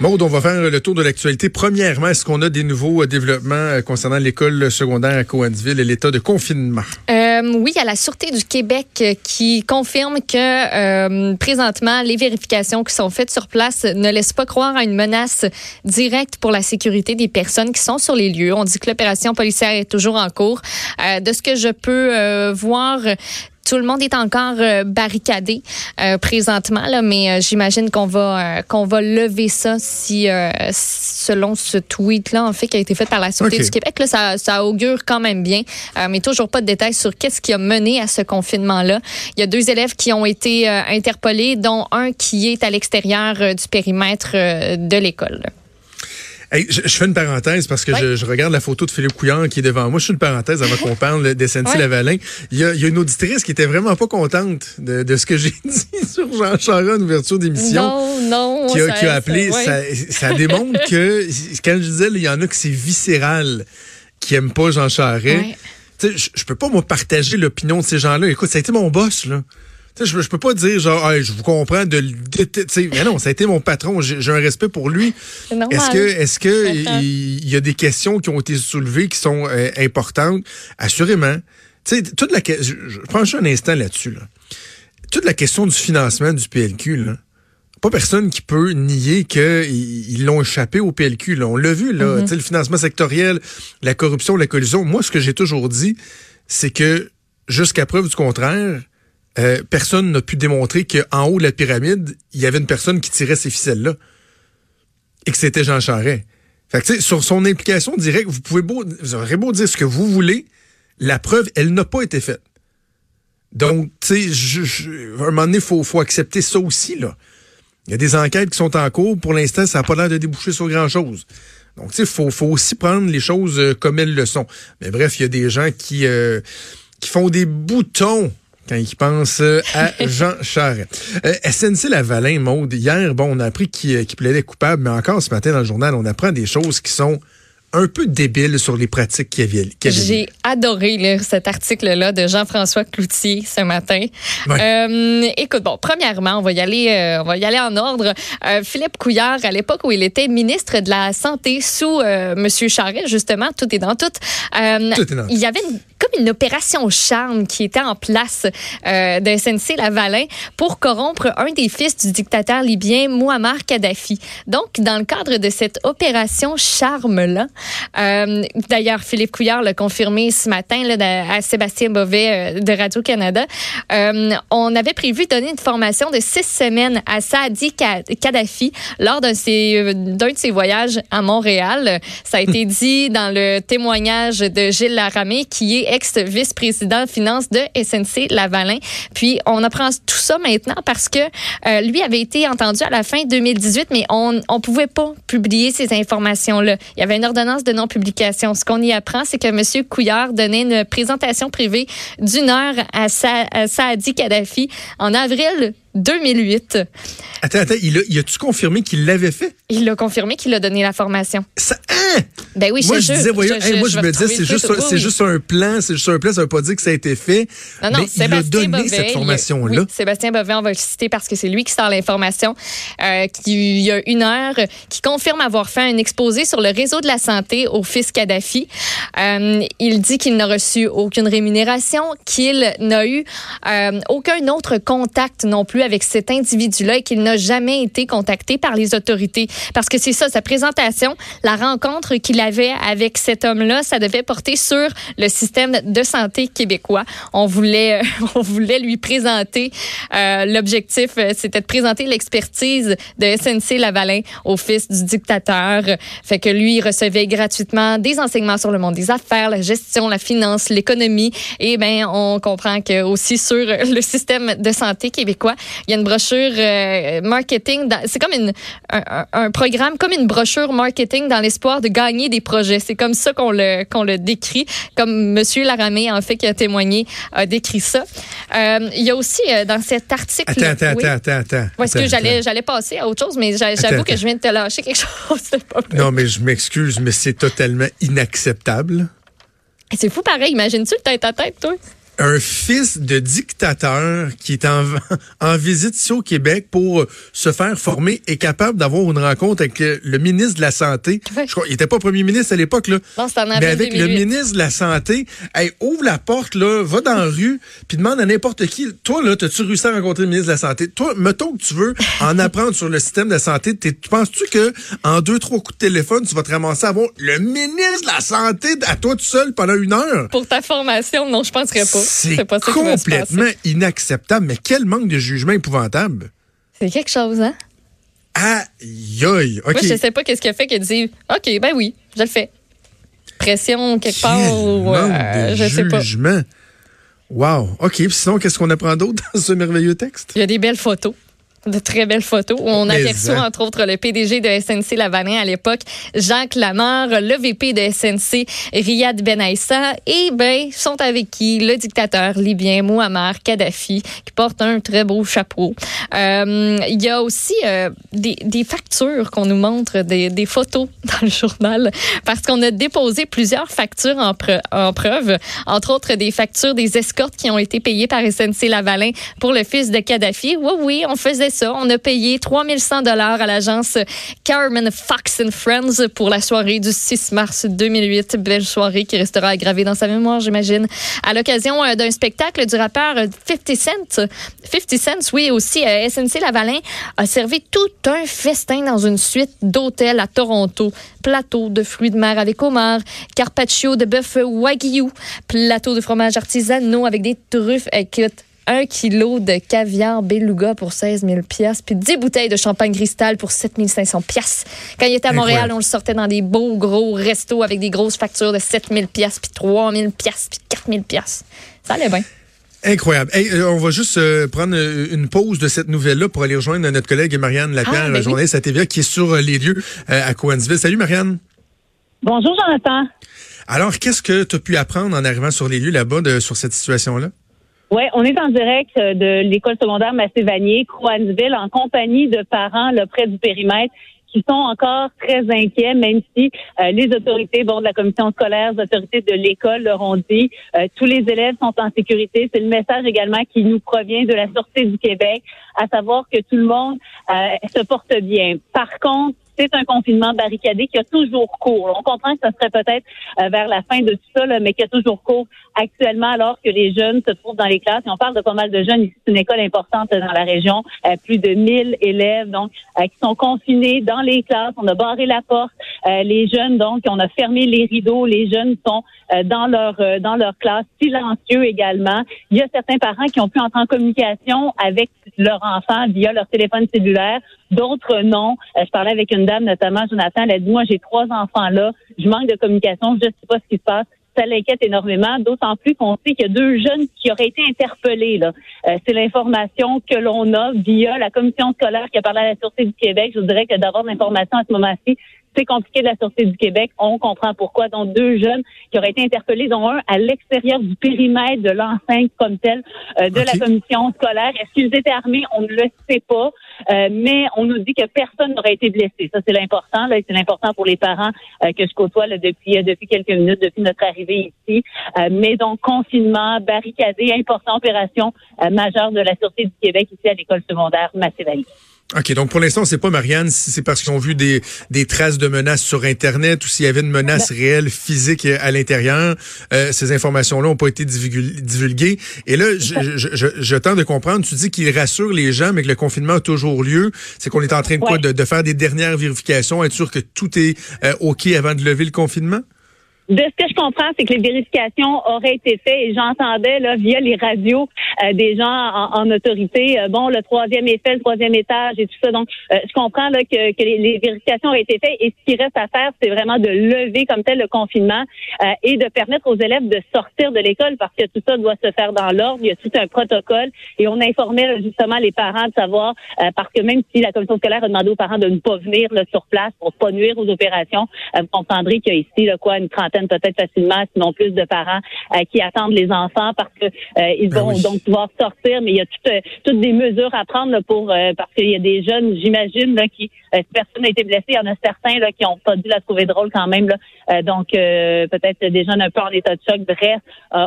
Maude, on va faire le tour de l'actualité. Premièrement, est-ce qu'on a des nouveaux euh, développements euh, concernant l'école secondaire à Coansville et l'état de confinement? Euh, oui, a la Sûreté du Québec euh, qui confirme que euh, présentement, les vérifications qui sont faites sur place ne laissent pas croire à une menace directe pour la sécurité des personnes qui sont sur les lieux. On dit que l'opération policière est toujours en cours. Euh, de ce que je peux voir, tout le monde est encore euh, barricadé euh, présentement, là, mais euh, j'imagine qu'on va qu'on va lever ça si, selon ce tweet-là, en fait, qui a été fait par la Sûreté du Québec, là, ça, ça augure quand même bien, mais toujours pas de détails sur qu'est-ce qui a mené à ce confinement-là. Il y a deux élèves qui ont été interpellés, dont un qui est à l'extérieur du périmètre de l'école. Hey, je, je fais une parenthèse parce que Oui. je, je regarde la photo de Philippe Couillard qui est devant moi. Je fais une parenthèse avant qu'on parle des Oui. Lavalin. Il y, a, il y a une auditrice qui était vraiment pas contente de, de ce que j'ai dit sur Jean Charest en ouverture d'émission. Non, non. Qui a, ça- qui a appelé, ça, ça démontre que, quand je disais, il y en a que c'est viscéral, qui aiment pas Jean Charest. Je, je peux pas, moi, partager l'opinion de ces gens-là. Écoute, ça a été mon boss, là. Je, je peux pas dire, genre, Hey, je vous comprends de sais, Mais non, ça a été mon patron. J'ai un respect pour lui. Est-ce que, est-ce que il y a des questions qui ont été soulevées qui sont euh, importantes? Assurément. Tu sais, toute la, je, je prends juste un instant là-dessus, là. Toute la question du financement du PLQ, là. Pas personne qui peut nier qu'ils ils l'ont échappé au PLQ. Là. On l'a vu, là. Mm-hmm. Le financement sectoriel, la corruption, la collusion. Moi, ce que j'ai toujours dit, c'est que jusqu'à preuve du contraire, euh, personne n'a pu démontrer qu'en haut de la pyramide, il y avait une personne qui tirait ces ficelles-là et que c'était Jean Charest. Fait que, sur son implication directe, vous pouvez beau, vous aurez beau dire ce que vous voulez, la preuve, elle n'a pas été faite. Donc, tu à un moment donné, il faut, faut accepter ça aussi, là. Il y a des enquêtes qui sont en cours. Pour l'instant, ça n'a pas l'air de déboucher sur grand-chose. Donc, tu faut, aussi prendre les choses euh, comme elles le sont. Mais bref, il y a des gens qui, euh, qui font des boutons quand ils pensent euh, à Jean Charest. Euh, SNC Lavalin, Maude, hier, bon, on a appris qu'il euh, qu'il plaidait coupable, mais encore ce matin dans le journal, on apprend des choses qui sont un peu débiles sur les pratiques y avait. J'ai adoré lire cet article-là de Jean-François Cloutier ce matin. Euh, écoute, bon, premièrement, on va y aller, euh, on va y aller en ordre. Euh, Philippe Couillard, à l'époque où il était ministre de la Santé sous Monsieur Charest, justement, tout est dans tout. Tout est dans tout. il y avait une- comme une opération charme qui était en place euh, de SNC Lavalin pour corrompre un des fils du dictateur libyen Muammar Kadhafi. Donc, dans le cadre de cette opération charme-là, euh, d'ailleurs, Philippe Couillard l'a confirmé ce matin là, à Sébastien Bovet euh, de Radio-Canada, euh, on avait prévu donner une formation de six semaines à Saadi Ka- Kadhafi lors d'un de ses, d'un de ses voyages à Montréal. Ça a été dit dans le témoignage de Gilles Laramé, qui est ex-vice-président finance de SNC Lavalin. Puis, on apprend tout ça maintenant parce que euh, lui avait été entendu à la fin 2018, mais on ne pouvait pas publier ces informations-là. Il y avait une ordonnance de non-publication. Ce qu'on y apprend, c'est que M. Couillard donnait une présentation privée d'une heure à, à Saadi Kadhafi en avril 2008. Attends, attends, il a, il a-tu confirmé qu'il l'avait fait? Il a confirmé qu'il a donné la formation. Ça, hein? Ben oui, moi, je disais, voyons, hey, moi, je me disais, c'est juste, c'est oui. juste un plan, c'est juste un plan, ça veut pas dire que ça a été fait. Non, non, mais il a Sébastien donné Bovet, cette formation-là. oui, Sébastien Bovet, on va le citer parce que c'est lui qui sort l'information, euh, qui, il y a une heure, qui confirme avoir fait un exposé sur le réseau de la santé au fils Kadhafi. Euh, il dit qu'il n'a reçu aucune rémunération, qu'il n'a eu euh, aucun autre contact non plus avec cet individu-là et qu'il n'a jamais été contacté par les autorités. Parce que c'est ça, sa présentation, la rencontre qu'il avait avec cet homme-là, ça devait porter sur le système de santé québécois. On voulait, on voulait lui présenter euh, l'objectif, euh, c'était de présenter l'expertise de SNC Lavalin au fils du dictateur. Fait que lui, il recevait gratuitement des enseignements sur le monde des affaires, la gestion, la finance, l'économie. Et ben, on comprend que aussi sur le système de santé québécois, il y a une brochure euh, marketing. C'est comme une, un, programme, comme une brochure marketing dans l'espoir de gagner des projets. C'est comme ça qu'on le, qu'on le décrit, comme Monsieur Laramé, en fait, qui a témoigné, a décrit ça. Euh, il y a aussi euh, dans cet article. Attends, attends, Oui. attends, attends, attends. Est-ce que j'allais, passer à autre chose, mais j'avoue que je viens de te lâcher quelque chose. Pas. Non, mais je m'excuse, mais c'est totalement inacceptable. C'est fou pareil. Imagine-tu le tête à tête, toi? Un fils de dictateur qui est en, en visite ici au Québec pour se faire former est capable d'avoir une rencontre avec le ministre de la Santé. Je crois, il était pas premier ministre à l'époque, là. Non, en mais avec le ministre de la Santé, hey, ouvre la porte, là, va dans la rue, puis demande à n'importe qui. Toi, là, t'as-tu réussi à rencontrer le ministre de la Santé? Toi, mettons que tu veux en apprendre sur le système de la santé, tu penses-tu que en deux, trois coups de téléphone, tu vas te ramasser à avoir le ministre de la Santé à toi tout seul pendant une heure? Pour ta formation, non, je penserais pas. C'est complètement inacceptable. Mais quel manque de jugement épouvantable. C'est quelque chose, hein? Aïe, aïe. Moi, je sais pas qu'est-ce qu'il a fait qu'il dit OK, ben oui, je le fais. Pression quelque part ou euh, je sais pas. Wow. OK. sinon, qu'est-ce qu'on apprend d'autre dans ce merveilleux texte? Il y a des belles photos de très belles photos où on aperçoit hein? entre autres le PDG de SNC Lavalin à l'époque, Jacques Lamarre, le VP de SNC, Riyad Benaissa, et ben sont avec qui? Le dictateur libyen Muammar Kadhafi qui porte un très beau chapeau. Euh, il y a aussi euh, des, des, factures qu'on nous montre, des, des, photos dans le journal, parce qu'on a déposé plusieurs factures en, en, preuve, entre autres des factures des escortes qui ont été payées par SNC Lavalin pour le fils de Kadhafi. Oui, oui, on faisait ça. On a payé 3100 dollars à l'agence Carmen Fox and Friends pour la soirée du 6 mars 2008. Belle soirée qui restera aggravée dans sa mémoire, j'imagine. À l'occasion euh, d'un spectacle du rappeur 50 Cent. 50 Cent, oui, aussi, euh, SNC Lavalin a servi tout un festin dans une suite d'hôtels à Toronto. Plateau de fruits de mer avec homard, carpaccio de bœuf wagyu, plateau de fromage artisanaux avec des truffes. Écoute, un kilo de caviar beluga pour 16 000 puis 10 bouteilles de champagne cristal pour 7 500 Quand il était à Montréal, on le sortait dans des beaux gros restos avec des grosses factures de 7 000 puis 3 000 puis 4 000 Ça allait bien. Incroyable. Euh, on va juste euh, prendre euh, une pause de cette nouvelle-là pour aller rejoindre notre collègue Marianne Lapierre, ah, ben journaliste à TVA, qui est sur les lieux à Coansville. Salut Marianne. Bonjour Jonathan. Alors, qu'est-ce que tu as pu apprendre en arrivant sur les lieux là-bas sur cette situation-là? Oui, on est en direct euh, de l'école secondaire Massé-Vanier, en compagnie de parents là, près du périmètre qui sont encore très inquiets, même si euh, les autorités, bon, de la commission scolaire, les autorités de l'école leur ont dit, euh, tous les élèves sont en sécurité. C'est le message également qui nous provient de la Sûreté du Québec, à savoir que tout le monde se porte bien. Par contre, c'est un confinement barricadé qui a toujours cours. On comprend que ce serait peut-être euh, vers la fin de tout ça, mais qui a toujours cours actuellement alors que les jeunes se trouvent dans les classes. Et on parle de pas mal de jeunes ici. C'est une école importante dans la région. Euh, plus de 1000 élèves donc euh, qui sont confinés dans les classes. On a barré la porte. les jeunes, donc, on a fermé les rideaux. Les jeunes sont dans leur dans leur classe, silencieux également. Il y a certains parents qui ont pu entrer en communication avec leurs enfants via leur téléphone cellulaire. D'autres non. je parlais avec une dame, notamment Jonathan, elle a dit, moi, j'ai trois enfants là, je manque de communication, je ne sais pas ce qui se passe ça l'inquiète énormément, d'autant plus qu'on sait qu'il y a deux jeunes qui auraient été interpellés. Là. Euh, c'est l'information que l'on a via la commission scolaire qui a parlé à la Sûreté du Québec. Je vous dirais que d'avoir l'information à ce moment-ci, c'est compliqué de la Sûreté du Québec. On comprend pourquoi. Donc, deux jeunes qui auraient été interpellés, dont un à l'extérieur du périmètre de l'enceinte comme tel euh, de la commission scolaire. Est-ce qu'ils étaient armés? On ne le sait pas. Euh, mais on nous dit que personne n'aurait été blessé. Ça, c'est l'important. C'est l'important pour les parents euh, que je côtoie depuis, depuis quelques minutes, depuis notre arrivée ici. mais donc, confinement, barricadé, importante opération majeure de la Sûreté du Québec ici à l'école secondaire Massé-Valley. OK, donc pour l'instant, sait pas, Marianne, si c'est parce qu'ils ont vu des, des traces de menaces sur Internet ou s'il y avait une menace ben réelle, physique à l'intérieur. Euh, ces informations-là n'ont pas été divulguées. Et là, je, je, je, je, tente de comprendre, tu dis qu'il rassure les gens, mais que le confinement a toujours lieu. C'est qu'on est en train de quoi? De, de, faire des dernières vérifications, être sûr que tout est euh, OK avant de lever le confinement? De ce que je comprends, c'est que les vérifications auraient été faites et j'entendais là via les radios euh, des gens en, autorité, euh, bon, le troisième fait, le troisième étage et tout ça. Donc, euh, je comprends là que, que les, vérifications auraient été faites et ce qui reste à faire, c'est vraiment de lever comme tel le confinement et de permettre aux élèves de sortir de l'école parce que tout ça doit se faire dans l'ordre. Il y a tout un protocole et on informait justement les parents de savoir parce que même si la commission scolaire a demandé aux parents de ne pas venir là, sur place pour pas nuire aux opérations, vous comprendrez qu'il y a ici là, quoi une trentaine peut-être facilement, sinon plus de parents qui attendent les enfants parce que ils Ben vont oui. donc pouvoir sortir, mais il y a toutes, toutes des mesures à prendre là, pour parce qu'il y a des jeunes, j'imagine, là, qui si personne n'a été blessé, il y en a certains là, qui ont pas dû la trouver drôle quand même. Là. donc peut-être des jeunes un peu en état de choc. Bref,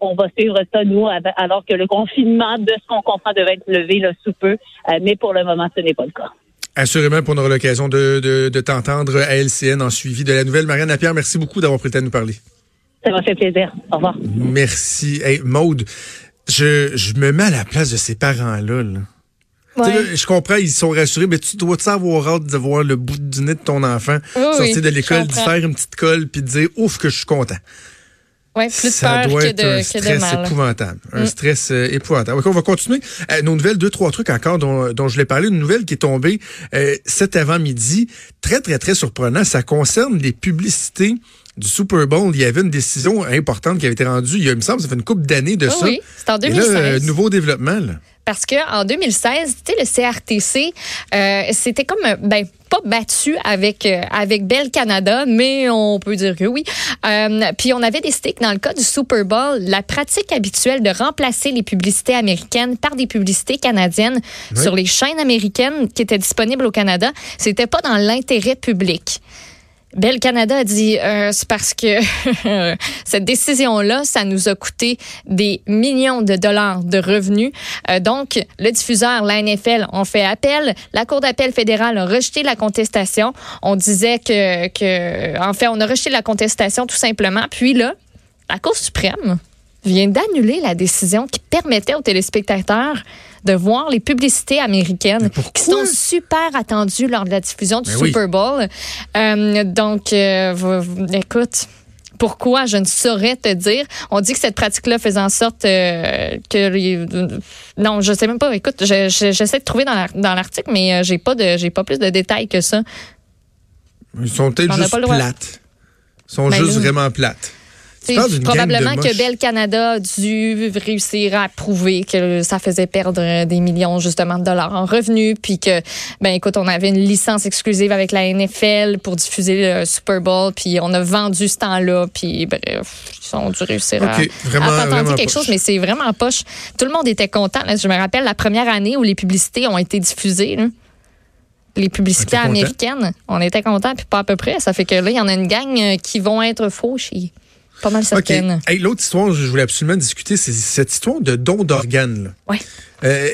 on va suivre ça nous alors que le confinement de ce qu'on comprend devait être levé là, sous peu, mais pour le moment, ce n'est pas le cas. Assurément, pour on aura l'occasion de, de, de t'entendre à LCN en suivi de la nouvelle. Marianne Lapierre, merci beaucoup d'avoir temps de nous parler. Ça m'a fait plaisir. Au revoir. Merci. Hey, Maude, je, je me mets à la place de ces parents-là. Là. Ouais. Là, je comprends, ils sont rassurés, mais tu dois avoir hâte de voir le bout du nez de ton enfant Oui, sortir de l'école, comprends. faire une petite colle, puis de dire ouf que je suis content. Ouais, plus ça peur doit que être de, un que de stress mal. épouvantable. Un Mm. stress euh, épouvantable. On va continuer. Euh, nos nouvelles, deux, trois trucs encore dont, dont je voulais parler. Une nouvelle qui est tombée euh, cet avant-midi. Très, très, très surprenant. Ça concerne les publicités du Super Bowl. Il y avait une décision importante qui avait été rendue, il, y a, il me semble, ça fait une couple d'années de Oui, ça. oui, c'est en Et 2016. là, nouveau développement. Là. Parce que en 2016, tu sais, le CRTC, euh, c'était comme euh, ben pas battu avec euh, avec Bell Canada, mais on peut dire que oui. Euh, puis on avait décidé que dans le cas du Super Bowl, la pratique habituelle de remplacer les publicités américaines par des publicités canadiennes Oui. sur les chaînes américaines qui étaient disponibles au Canada, c'était pas dans l'intérêt public. Bell Canada a dit euh, c'est parce que cette décision-là, ça nous a coûté des millions de dollars de revenus. Euh, donc, le diffuseur, la NFL, ont fait appel. La Cour d'appel fédérale a rejeté la contestation. On disait que, que, en fait, on a rejeté la contestation tout simplement. Puis là, la Cour suprême vient d'annuler la décision qui permettait aux téléspectateurs de voir les publicités américaines qui sont super attendues lors de la diffusion du oui. Super Bowl. Euh, donc, euh, écoute. Pourquoi, je ne saurais te dire? On dit que cette pratique-là faisait en sorte euh, que... les- non, je sais même pas. Écoute, je- je- j'essaie de trouver dans la- dans l'article, mais j'ai pas de j'ai pas plus de détails que ça. Ils sont peut-être juste plates. Ils sont Ben juste vraiment plates. Probablement que. Bell Canada a dû réussir à prouver que ça faisait perdre des millions justement de dollars en revenus, puis que ben écoute, on avait une licence exclusive avec la NFL pour diffuser le Super Bowl, puis on a vendu ce temps-là, puis bref, ils ont dû réussir à, OK, vraiment, à vraiment quelque poche. chose, mais c'est vraiment poche. Tout le monde était content. là. Je me rappelle la première année où les publicités ont été diffusées. là. Les publicités américaines, on était contents, puis pas à peu près. Ça fait que là, il y en a une gang euh, qui vont être faux chez pas mal OK. certaines. Hey, L'autre histoire, je voulais absolument discuter, c'est cette histoire de don d'organes. là. Euh,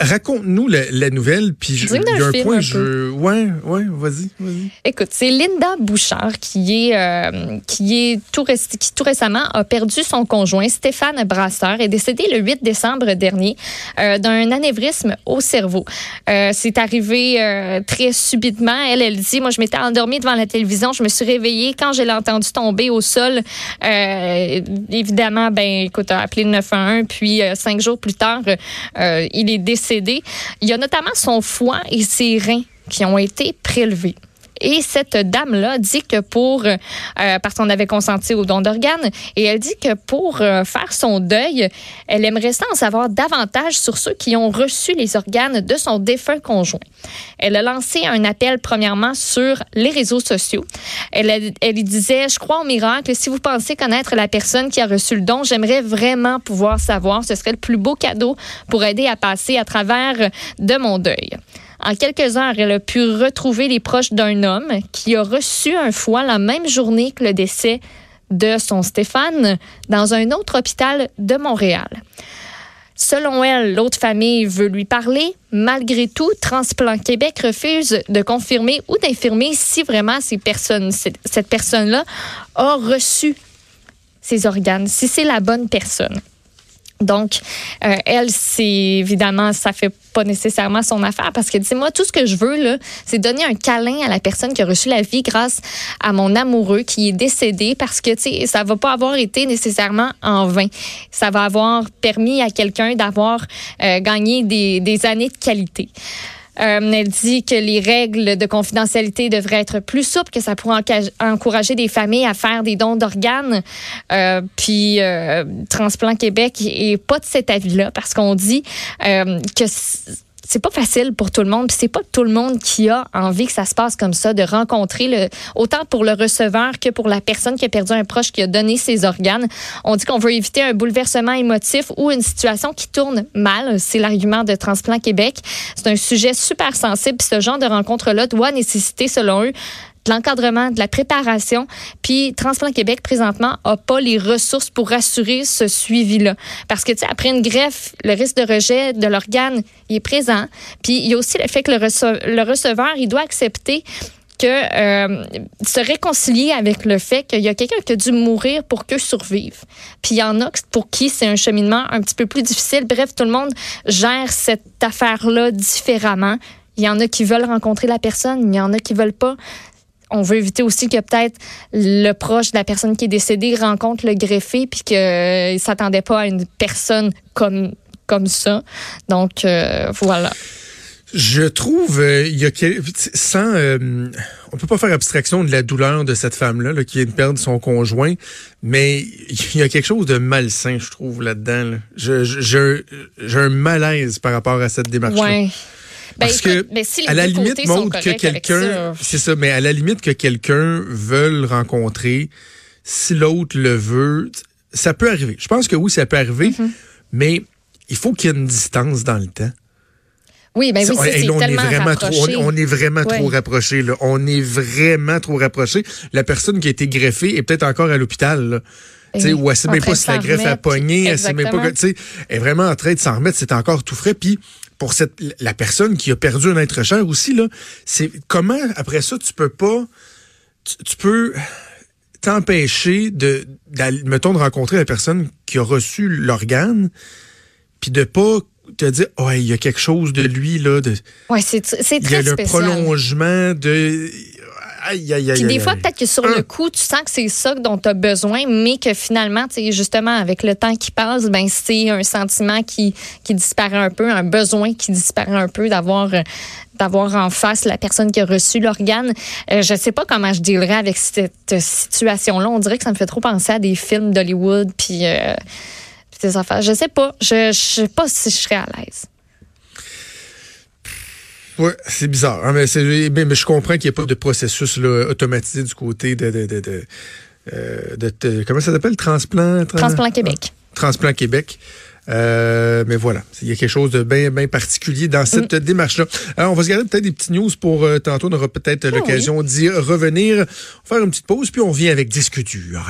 Raconte-nous la, la nouvelle, puis je- il y a un point, un je... Ouais, ouais, vas-y, vas-y. Écoute, c'est Linda Bouchard qui est euh, qui est tout rest- qui tout récemment a perdu son conjoint Stéphane Brasseur est décédé le 8 décembre dernier euh, d'un anévrisme au cerveau. C'est arrivé très subitement. Elle elle dit moi je m'étais endormie devant la télévision, je me suis réveillée quand je l'ai entendu tomber au sol. Évidemment ben écoute a appelé le 911 puis cinq jours plus tard il est décédé. Il y a notamment son foie et ses reins qui ont été prélevés. Et cette dame-là dit que pour, euh, parce qu'on avait consenti au don d'organes, et elle dit que pour euh, faire son deuil, elle aimerait en savoir davantage sur ceux qui ont reçu les organes de son défunt conjoint. Elle a lancé un appel premièrement sur les réseaux sociaux. Elle, disait, je crois au miracle. Si vous pensez connaître la personne qui a reçu le don, j'aimerais vraiment pouvoir savoir. Ce serait le plus beau cadeau pour aider à passer à travers de mon deuil. En quelques heures, elle a pu retrouver les proches d'un homme qui a reçu un foie la même journée que le décès de son Stéphane dans un autre hôpital de Montréal. Selon elle, l'autre famille veut lui parler. Malgré tout, Transplant Québec refuse de confirmer ou d'infirmer si vraiment cette personne-là a reçu ses organes, si c'est la bonne personne. Donc, euh, elle, c'est évidemment, ça fait pas nécessairement son affaire parce que, dis moi, tout ce que je veux, là, c'est donner un câlin à la personne qui a reçu la vie grâce à mon amoureux qui est décédé parce que, tu sais, ça va pas avoir été nécessairement en vain. Ça va avoir permis à quelqu'un d'avoir euh, gagné des, des années de qualité. Euh, elle dit que les règles de confidentialité devraient être plus souples, que ça pourrait encourager des familles à faire des dons d'organes. Euh, puis euh, Transplant Québec est pas de cet avis-là parce qu'on dit euh, que c'est pas facile pour tout le monde, puis c'est pas tout le monde qui a envie que ça se passe comme ça, de rencontrer le autant pour le receveur que pour la personne qui a perdu un proche qui a donné ses organes. On dit qu'on veut éviter un bouleversement émotif ou une situation qui tourne mal, c'est l'argument de Transplant Québec. C'est un sujet super sensible, puis ce genre de rencontre-là doit nécessiter selon eux de l'encadrement, de la préparation. Puis Transplant Québec, présentement, a pas les ressources pour assurer ce suivi-là. Parce que, tu sais, après une greffe, le risque de rejet de l'organe, il est présent. Puis il y a aussi le fait que le, receveur, il doit accepter que euh, se réconcilier avec le fait qu'il y a quelqu'un qui a dû mourir pour qu'eux survivent. Puis il y en a pour qui c'est un cheminement un petit peu plus difficile. Bref, tout le monde gère cette affaire-là différemment. Il y en a qui veulent rencontrer la personne, il y en a qui veulent pas on veut éviter aussi que peut-être le proche de la personne qui est décédée rencontre le greffé puis qu'il ne s'attendait pas à une personne comme, comme ça. Donc, euh, voilà. Je trouve, euh, il y a sans, euh, on peut pas faire abstraction de la douleur de cette femme-là qui vient de perdre son conjoint, mais il y a quelque chose de malsain, je trouve là-dedans. J'ai un malaise par rapport à cette démarche-là. Ben, Parce que, ben, à la limite, montre que quelqu'un, c'est ça, mais à la limite que quelqu'un veut rencontrer, si l'autre le veut, ça peut arriver. Je pense que oui, ça peut arriver, mm-hmm. mais il faut qu'il y ait une distance dans le temps. Oui, ben oui, c'est tellement est vraiment trop, on, est vraiment trop rapproché. Là. On est vraiment trop rapproché. La personne qui a été greffée est peut-être encore à l'hôpital. sais, ou elle sait même pas si la greffe a pogné, elle sait même pas que, elle est vraiment en train de s'en remettre, c'est encore tout frais. Puis pour cette la personne qui a perdu un être cher aussi là, c'est comment après ça tu peux pas tu, peux t'empêcher de, mettons de rencontrer la personne qui a reçu l'organe puis de pas te dire oh il y a quelque chose de lui là de ouais c'est c'est très il y a le prolongement de puis des fois, peut-être que sur le coup, tu sens que c'est ça dont tu as besoin, mais que finalement, justement, avec le temps qui passe, ben c'est un sentiment qui, qui disparaît un peu, un besoin qui disparaît un peu d'avoir d'avoir en face la personne qui a reçu l'organe. Euh, je sais pas comment je dealerais avec cette situation-là. On dirait que ça me fait trop penser à des films d'Hollywood, puis euh, des affaires. Je sais pas. Je, je sais pas si je serais à l'aise. Oui, c'est bizarre. Hein, mais, mais, je comprends qu'il n'y ait pas de processus là, automatisé du côté de, de, de, de, euh, comment ça s'appelle? Transplant transplant Québec transplant Québec euh, mais voilà, il y a quelque chose de bien bien particulier dans cette mm. démarche-là. Alors, on va se garder peut-être des petites news pour euh, tantôt. On aura peut-être ah l'occasion d'y revenir. faire une petite pause, puis on vient avec Discuture.